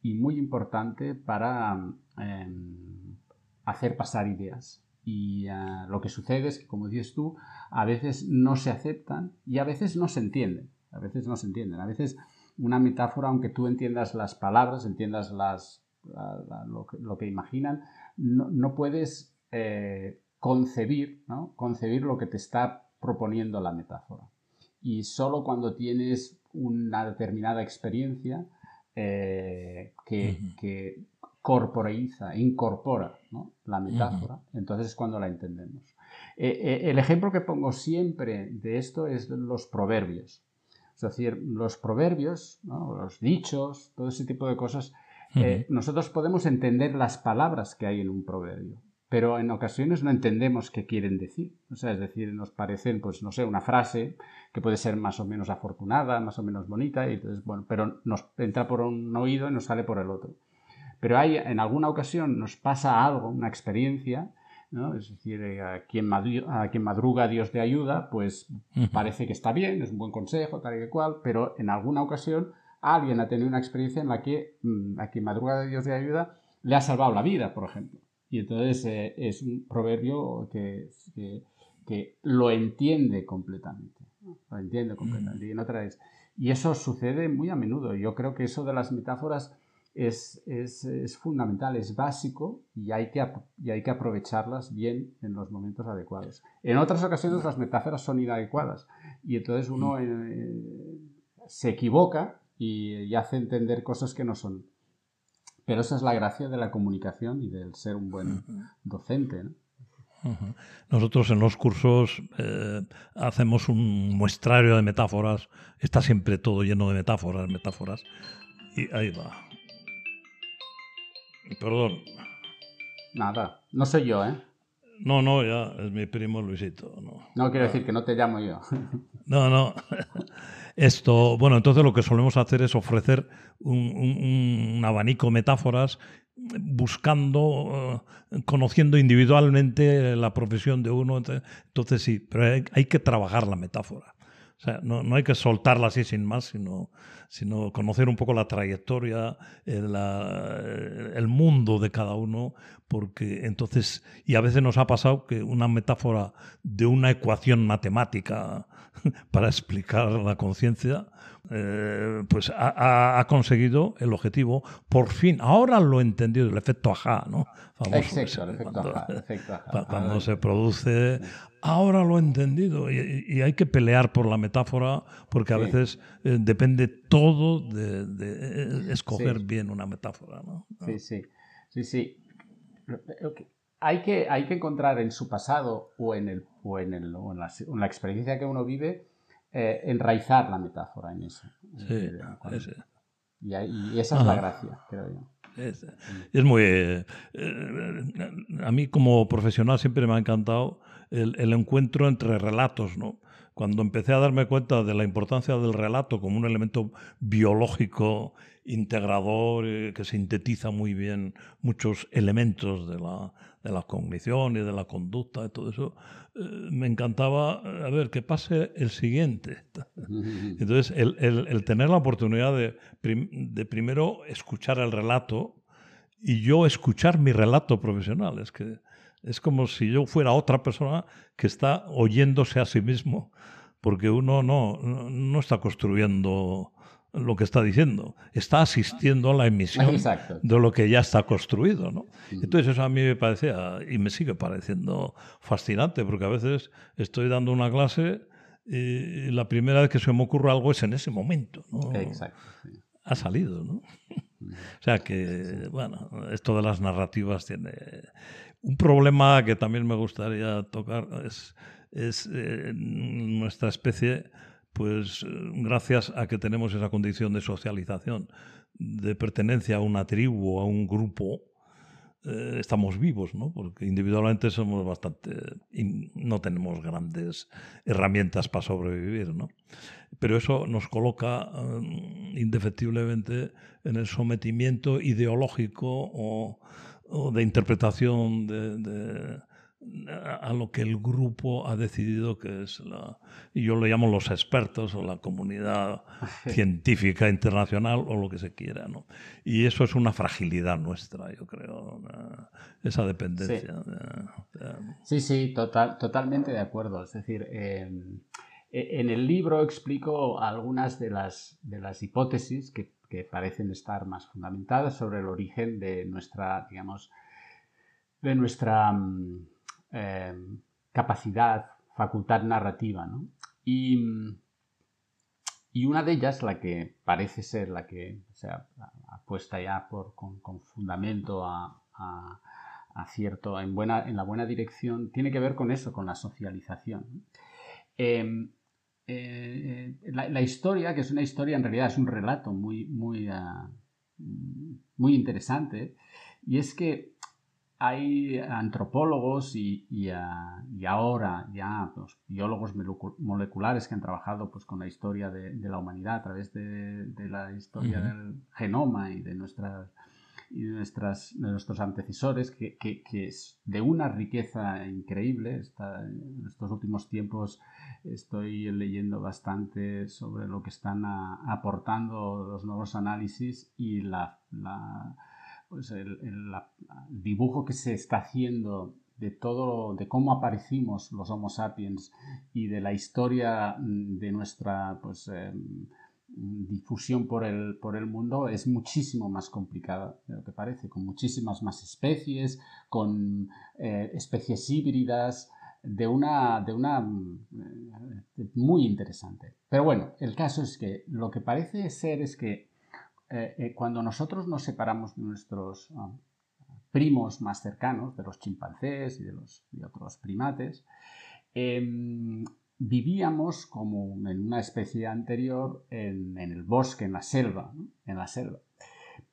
S2: y muy importante para em, hacer pasar ideas. Y eh, lo que sucede es que, como dices tú, a veces no se aceptan y a veces no se entienden. A veces no se entienden. A veces una metáfora, aunque tú entiendas las palabras, entiendas las, lo, que, imaginan, no, no puedes eh, concebir, ¿no? concebir lo que te está proponiendo la metáfora. Y solo cuando tienes una determinada experiencia eh, que, corporeiza, incorpora la metáfora, entonces es cuando la entendemos. el ejemplo que pongo siempre de esto es los proverbios. Es decir, los proverbios, los dichos, todo ese tipo de cosas, eh, nosotros podemos entender las palabras que hay en un proverbio, pero en ocasiones no entendemos qué quieren decir. O sea, es decir, nos parecen, pues, no sé, una frase que puede ser más o menos afortunada, más o menos bonita, y entonces, bueno, pero nos entra por un oído y nos sale por el otro. Pero hay, en alguna ocasión nos pasa algo, una experiencia, es decir, eh, a quien, a quien madruga Dios de ayuda, pues parece que está bien, es un buen consejo, tal y cual, pero en alguna ocasión alguien ha tenido una experiencia en la que mm, a quien madruga Dios de ayuda le ha salvado la vida, por ejemplo. Y entonces eh, es un proverbio que, que, lo entiende completamente. Lo entiende completamente. Y, otra vez. y eso sucede muy a menudo. Yo creo que eso de las metáforas es, es, es, fundamental, es básico y hay, que, y hay que aprovecharlas bien en los momentos adecuados. En otras ocasiones las metáforas son inadecuadas y entonces uno mm. eh, se equivoca y, hace entender cosas que no son. Pero esa es la gracia de la comunicación y del ser un buen docente.
S1: Nosotros en los cursos eh, hacemos un muestrario de metáforas, está siempre todo lleno de metáforas, metáforas, y ahí va. Perdón.
S2: Nada, no soy yo, ¿eh?
S1: No, no, ya es mi primo Luisito. No,
S2: no quiero decir que no te llamo yo.
S1: No, no. Esto, bueno, entonces lo que solemos hacer es ofrecer un, abanico de metáforas buscando, eh, conociendo individualmente la profesión de uno. Entonces sí, pero hay que trabajar la metáfora. O sea, no, no, hay que soltarla así sin más, sino, sino conocer un poco la trayectoria, el, el, mundo de cada uno, porque entonces, y a veces nos ha pasado que una metáfora de una ecuación matemática para explicar la conciencia, eh, pues ha, conseguido el objetivo. Por fin, ahora lo he entendido, el efecto ajá, ¿no?
S2: Exacto, el efecto ajá, efecto ajá.
S1: Cuando se produce, ahora lo he entendido. Y, hay que pelear por la metáfora porque a veces eh, depende todo de, eh, escoger bien una metáfora, ¿no?
S2: Sí, sí, sí, sí. Hay que, hay que encontrar en su pasado o en, el, o en, el, o en, la, experiencia que uno vive, eh, enraizar la metáfora en eso.
S1: Sí,
S2: y, y, esa es la gracia, creo yo.
S1: Es, es muy... Eh, eh, a mí como profesional siempre me ha encantado el, el, encuentro entre relatos, ¿no? Cuando empecé a darme cuenta de la importancia del relato como un elemento biológico integrador que sintetiza muy bien muchos elementos de la, de la cognición y de la conducta y todo eso, eh, me encantaba, a ver, que pase el siguiente. Entonces, el, el, tener la oportunidad de, de, primero escuchar el relato y yo escuchar mi relato profesional, es que es como si yo fuera otra persona que está oyéndose a sí mismo, porque uno no, no está construyendo lo que está diciendo, está asistiendo a la emisión de lo que ya está construido. ¿no? Entonces eso a mí me parecía y me sigue pareciendo fascinante, porque a veces estoy dando una clase y la primera vez que se me ocurre algo es en ese momento. ¿no?
S2: Exacto.
S1: Ha salido, ¿no? O sea que, bueno, esto de las narrativas tiene... Un problema que también me gustaría tocar es, es eh, nuestra especie pues gracias a que tenemos esa condición de socialización, de pertenencia a una tribu, a un grupo, eh, estamos vivos, ¿no? Porque individualmente somos bastante... no tenemos grandes herramientas para sobrevivir, ¿no? Pero eso nos coloca eh, indefectiblemente en el sometimiento ideológico o, de interpretación de a lo que el grupo ha decidido que es la, y yo lo llamo los expertos o la comunidad científica internacional o lo que se quiera, ¿no? Y eso es una fragilidad nuestra, yo creo, esa dependencia.
S2: Sí, sí, total, totalmente de acuerdo. Es decir, em, e, en el libro explico algunas de las, de las hipótesis que, que parecen estar más fundamentadas sobre el origen de nuestra, digamos, de nuestra em, capacidad, facultad narrativa. Y, y, una de ellas, la que parece ser la que se ha puesta ya por, con, fundamento a, cierto, en, buena, en la buena dirección, tiene que ver con eso, con la socialización. Em, eh, la, historia, que es una historia, en realidad es un relato muy, muy, ah, muy interesante, y es que hay antropólogos y, ah, ahora ya pues, biólogos moleculares que han trabajado pues, con la historia de, la humanidad a través de, la historia del genoma y de nuestras y de, nuestras, nuestros antecesores, que, es de una riqueza increíble. en estos últimos tiempos estoy leyendo bastante sobre lo que están aportando los nuevos análisis y la, pues el, dibujo que se está haciendo de todo, de cómo aparecimos los Homo sapiens y de la historia de nuestra pues, em, difusión por el, por el mundo es muchísimo más complicada de lo que parece, con muchísimas más especies, con eh, especies híbridas, de una, de una eh, muy interesante. Pero bueno, el caso es que lo que parece ser es que eh, cuando nosotros nos separamos de nuestros ah, primos más cercanos, de los chimpancés y de los otros primates, em, vivíamos como en una especie anterior en, el bosque, en la selva, en la selva.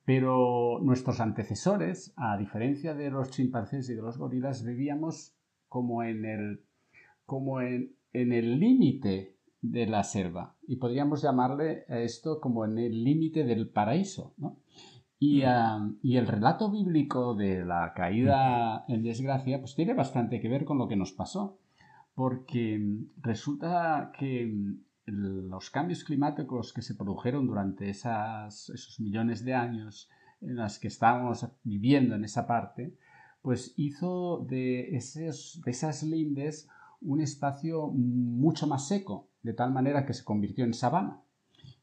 S2: Pero nuestros antecesores, a diferencia de los chimpancés y de los gorilas, vivíamos como en el como en, el límite de la selva. Y podríamos llamarle a esto como en el límite del paraíso. Y, ah, y, el relato bíblico de la caída en desgracia pues tiene bastante que ver con lo que nos pasó porque mm, resulta que mm, los cambios climáticos que se produjeron durante esos millones de años en las que estábamos viviendo en esa parte, pues hizo de, esos, de esas lindes un espacio mucho más seco, de tal manera que se convirtió en sabana.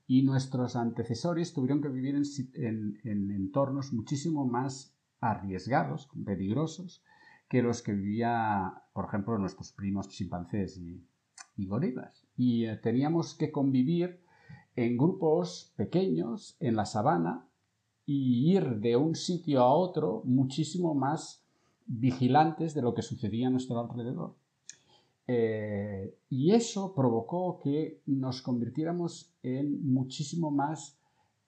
S2: Y nuestros antecesores tuvieron que vivir en, en entornos muchísimo más arriesgados, peligrosos, que los que vivía, por ejemplo, nuestros primos chimpancés y, gorilas. Y eh, teníamos que convivir en grupos pequeños en la sabana y ir de un sitio a otro muchísimo más vigilantes de lo que sucedía a nuestro alrededor. Eh, y eso provocó que nos convirtiéramos en muchísimo más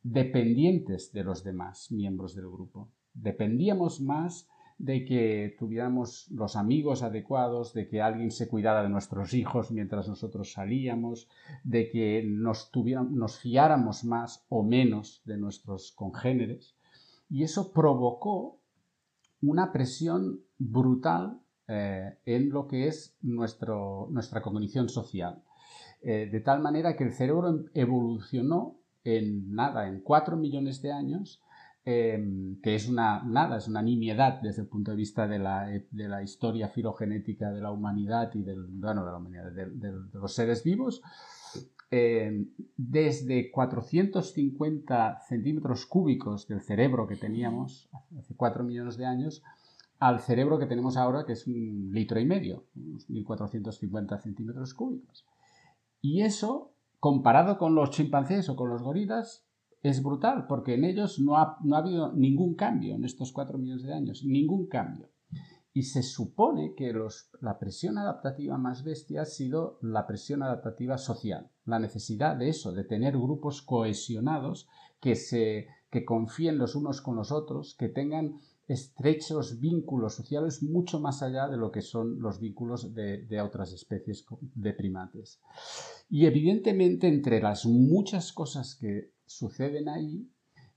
S2: dependientes de los demás miembros del grupo. Dependíamos más de que tuviéramos los amigos adecuados, de que alguien se cuidara de nuestros hijos mientras nosotros salíamos, de que nos, nos fiáramos más o menos de nuestros congéneres. Y eso provocó una presión brutal eh, en lo que es nuestro, nuestra cognición social. Eh, de tal manera que el cerebro evolucionó en nada, en cuatro millones de años, Em, que es una, nada, es una nimiedad desde el punto de vista de la, eh, de la historia filogenética de la humanidad y del, bueno, de, la humanidad, de, los seres vivos, em, desde 450 centímetros cúbicos del cerebro que teníamos hace 4 millones de años al cerebro que tenemos ahora, que es un litro y medio, unos 1450 centímetros cúbicos. Y eso, comparado con los chimpancés o con los gorilas, es brutal, porque en ellos no ha, no ha habido ningún cambio en estos cuatro millones de años, ningún cambio. Y se supone que los, la presión adaptativa más bestia ha sido la presión adaptativa social, la necesidad de eso, de tener grupos cohesionados que, se, que confíen los unos con los otros, que tengan estrechos vínculos sociales mucho más allá de lo que son los vínculos de, otras especies de primates. Y evidentemente entre las muchas cosas que suceden ahí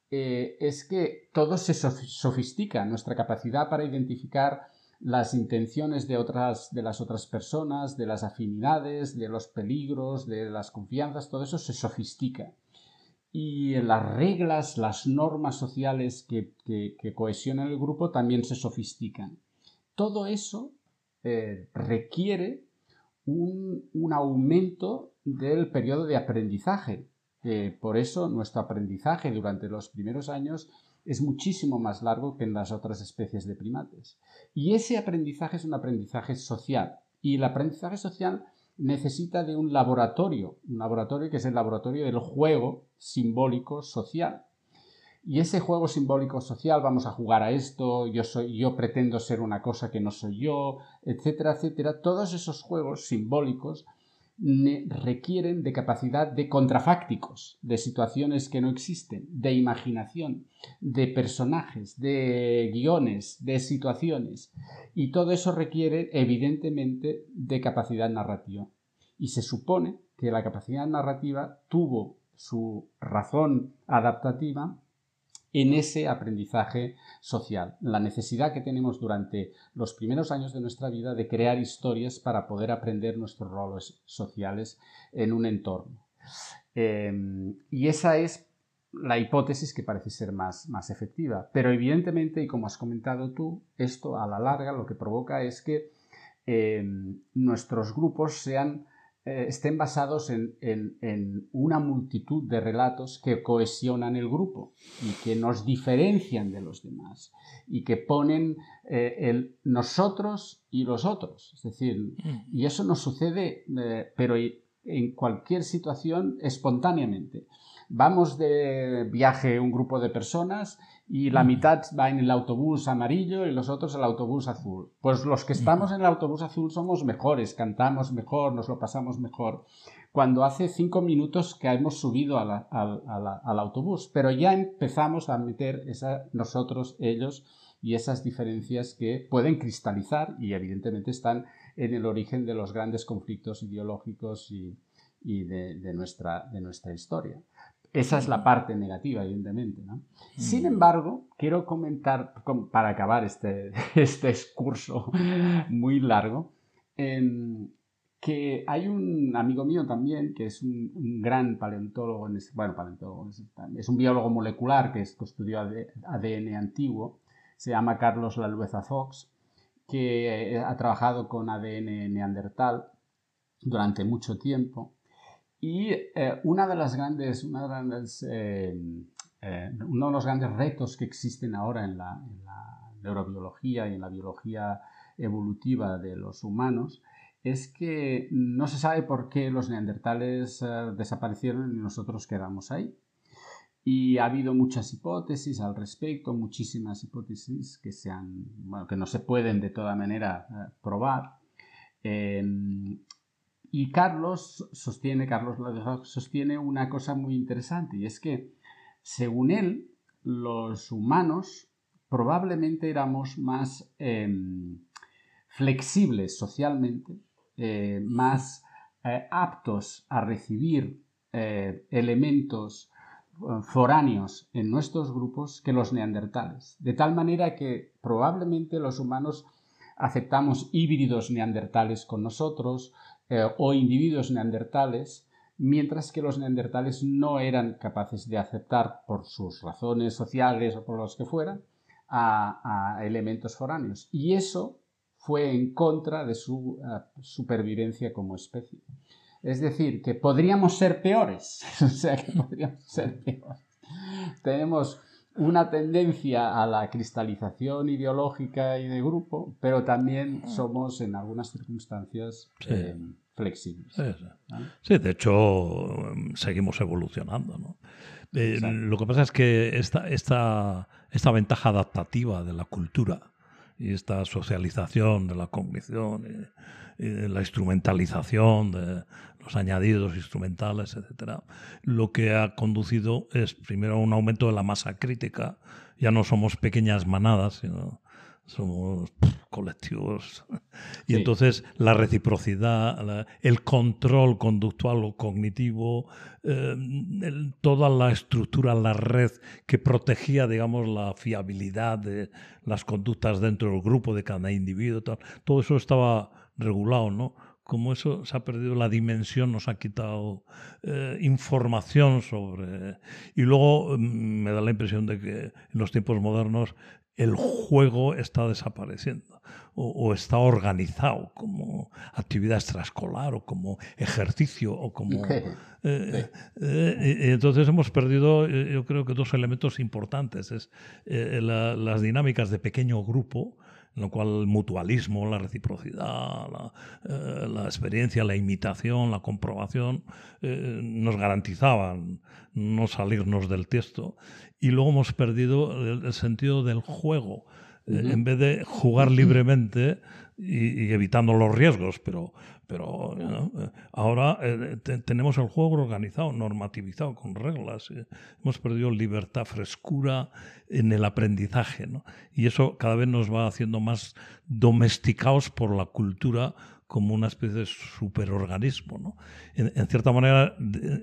S2: eh, es que todo se sofistica, nuestra capacidad para identificar las intenciones de, otras, de las otras personas, de las afinidades, de los peligros, de las confianzas, todo eso se sofistica. Y las reglas, las normas sociales que, cohesionan el grupo también se sofistican. Todo eso eh, requiere un, un aumento del periodo de aprendizaje, por eso nuestro aprendizaje durante los primeros años es muchísimo más largo que en las otras especies de primates. Y ese aprendizaje es un aprendizaje social. Y el aprendizaje social necesita de un laboratorio, un laboratorio que es el laboratorio del juego simbólico social. Y ese juego simbólico social, vamos a jugar a esto, yo soy, yo pretendo ser una cosa que no soy yo, etcétera, etcétera. Todos esos juegos simbólicos requieren de capacidad de contrafácticos, de situaciones que no existen, de imaginación, de personajes, de guiones, de situaciones. Y todo eso requiere, evidentemente, de capacidad narrativa. Y se supone que la capacidad narrativa tuvo su razón adaptativa en ese aprendizaje social, la necesidad que tenemos durante los primeros años de nuestra vida de crear historias para poder aprender nuestros roles sociales en un entorno. Em, y esa es la hipótesis que parece ser más, más efectiva. Pero evidentemente, y como has comentado tú, esto a la larga lo que provoca es que em, nuestros grupos sean eh, estén basados en, una multitud de relatos que cohesionan el grupo y que nos diferencian de los demás y que ponen eh, el nosotros y los otros. Es decir, mm. y eso nos sucede, eh, pero en cualquier situación espontáneamente. Vamos de viaje un grupo de personas y la mitad va en el autobús amarillo y los otros en el autobús azul. Pues los que estamos en el autobús azul somos mejores, cantamos mejor, nos lo pasamos mejor. Cuando hace cinco minutos que hemos subido al autobús, pero ya empezamos a meter esa, nosotros, ellos y esas diferencias que pueden cristalizar y evidentemente están en el origen de los grandes conflictos ideológicos y, de, nuestra, de nuestra historia. Esa es la parte negativa, evidentemente. ¿no? Sin embargo, quiero comentar, para acabar este, este discurso muy largo, em, que hay un amigo mío también, que es un, gran paleontólogo, bueno, paleontólogo, es, un biólogo molecular que, estudió ADN antiguo, se llama Carlos Lalueza Fox, que ha trabajado con ADN neandertal durante mucho tiempo y eh, una de las grandes, eh, eh, uno de los grandes retos que existen ahora en la, neurobiología y en la biología evolutiva de los humanos es que no se sabe por qué los neandertales desaparecieron y nosotros quedamos ahí. Y ha habido muchas hipótesis al respecto, muchísimas hipótesis que, se que no se pueden de toda manera probar. Y Carlos sostiene, Carlos sostiene una cosa muy interesante y es que, según él, los humanos probablemente éramos más em, flexibles socialmente, eh, más eh, aptos a recibir eh, elementos foráneos en nuestros grupos que los neandertales. De tal manera que probablemente los humanos aceptamos híbridos neandertales con nosotros, eh, o individuos neandertales, mientras que los neandertales no eran capaces de aceptar por sus razones sociales o por los que fueran a, elementos foráneos. Y eso fue en contra de su eh, supervivencia como especie. Es decir, que podríamos ser peores. o sea, que podríamos ser peores. Tenemos una tendencia a la cristalización ideológica y de grupo, pero también somos en algunas circunstancias eh, flexibles.
S1: Sí, de hecho seguimos evolucionando. Eh, lo que pasa es que esta, esta, esta ventaja adaptativa de la cultura y esta socialización de la cognición y, la instrumentalización de los añadidos instrumentales, etcétera, lo que ha conducido es primero a un aumento de la masa crítica. Ya no somos pequeñas manadas, sino somos colectivos. Y entonces la reciprocidad, el control conductual o cognitivo, eh, toda la estructura, la red que protegía, digamos, la fiabilidad de las conductas dentro del grupo de cada individuo, todo eso estaba regulado, ¿no? como eso se ha perdido la dimensión, nos ha quitado eh, información sobre... Y luego mm, me da la impresión de que en los tiempos modernos el juego está desapareciendo o, está organizado como actividad extraescolar o como ejercicio o como... Eh, eh, entonces hemos perdido, yo creo que dos elementos importantes. Es las dinámicas de pequeño grupo, en lo cual el mutualismo, la reciprocidad, la, experiencia, la imitación, la comprobación nos garantizaban no salirnos del texto. Y luego hemos perdido el sentido del juego. En vez de jugar libremente y, evitando los riesgos, pero, pero ahora eh, tenemos el juego organizado, normativizado, con reglas. Eh. Hemos perdido libertad, frescura en el aprendizaje, y eso cada vez nos va haciendo más domesticados por la cultura como una especie de superorganismo. ¿no? En, cierta manera,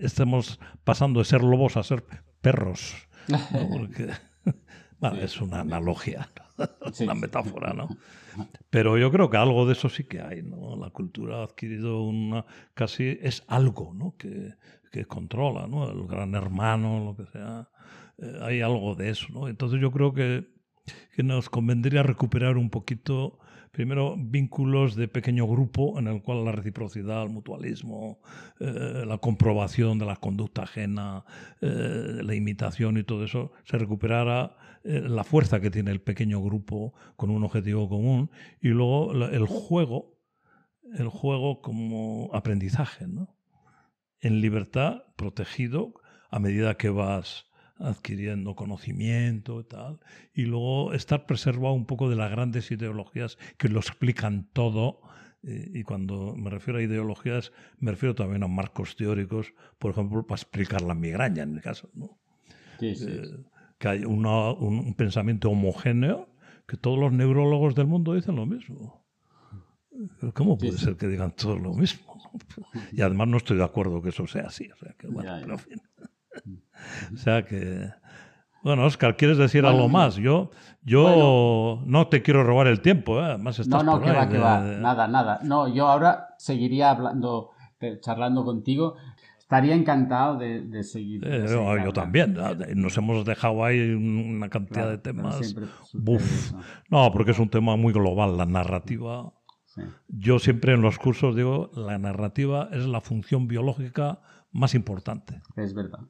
S1: estamos pasando de ser lobos a ser perros. Porque, es una analogía una metáfora, ¿no? Pero yo creo que algo de eso sí que hay, ¿no? La cultura ha adquirido una, casi es algo, ¿no? Que, que controla, ¿no? El gran hermano, lo que sea. Eh, hay algo de eso, ¿no? Entonces yo creo que, que nos convendría recuperar un poquito primero vínculos de pequeño grupo en el cual la reciprocidad, el mutualismo, eh, la comprobación de la conducta ajena, eh, la imitación y todo eso se recuperara eh, la fuerza que tiene el pequeño grupo con un objetivo común y luego el juego, el juego como aprendizaje, ¿no? En libertad, protegido, a medida que vas adquiriendo conocimiento y tal, y luego estar preservado un poco de las grandes ideologías que lo explican todo. Y cuando me refiero a ideologías, me refiero también a marcos teóricos, por ejemplo, para explicar la migraña en el caso. ¿no?
S2: Sí, sí,
S1: eh, que hay un, pensamiento homogéneo, que todos los neurólogos del mundo dicen lo mismo. ¿Cómo puede ser que digan todos lo mismo? Y además no estoy de acuerdo que eso sea así. O sea que, bueno, Pero, en fin. O sea que... Bueno, Oscar, ¿quieres decir algo más? Yo, yo no te quiero robar el tiempo, ¿eh? Además estás
S2: No, no, que va, que va. Nada, nada. No, yo ahora seguiría hablando, charlando contigo. Estaría encantado de, seguir.
S1: Eh, yo, también. Nos hemos dejado ahí una cantidad de temas. No, porque es un tema muy global, la narrativa. Yo siempre en los cursos digo, la narrativa es la función biológica más importante.
S2: Es verdad.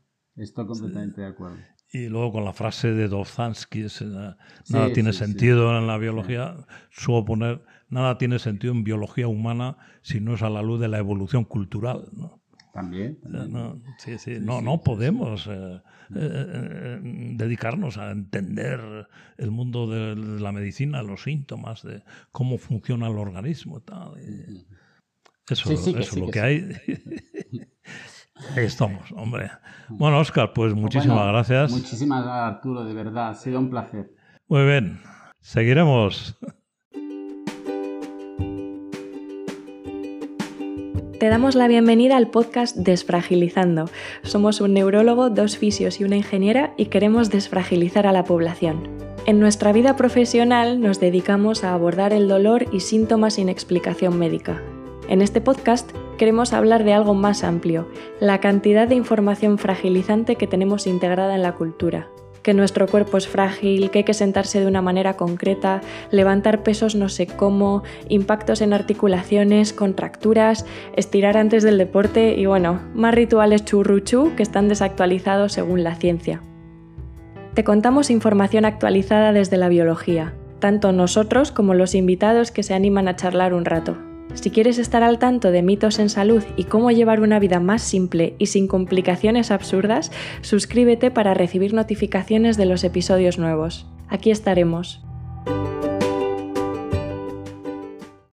S2: Estoy completamente de acuerdo.
S1: Y luego con la frase de Dostoevsky, nada tiene sentido en la biología, suelo poner, nada tiene sentido en biología humana si no es a la luz de la evolución cultural. ¿no?
S2: También.
S1: No, sí, sí. no, no podemos eh, eh, dedicarnos a entender el mundo de la medicina, los síntomas, de cómo funciona el organismo. Tal. Eso, eso es lo que, hay. Ahí estamos, hombre. Bueno, Oscar, pues muchísimas gracias.
S2: Muchísimas gracias, Arturo, de verdad. Ha sido un placer.
S1: Muy bien. Seguiremos.
S3: Te damos la bienvenida al podcast Desfragilizando. Somos un neurólogo, dos fisios y una ingeniera y queremos desfragilizar a la población. En nuestra vida profesional nos dedicamos a abordar el dolor y síntomas sin explicación médica. En este podcast queremos hablar de algo más amplio, la cantidad de información fragilizante que tenemos integrada en la cultura, que nuestro cuerpo es frágil, que hay que sentarse de una manera concreta, levantar pesos no sé cómo, impactos en articulaciones, contracturas, estirar antes del deporte y bueno, más rituales churruchú que están desactualizados según la ciencia. Te contamos información actualizada desde la biología, tanto nosotros como los invitados que se animan a charlar un rato. Si quieres estar al tanto de mitos en salud y cómo llevar una vida más simple y sin complicaciones absurdas, suscríbete para recibir notificaciones de los episodios nuevos. Aquí estaremos.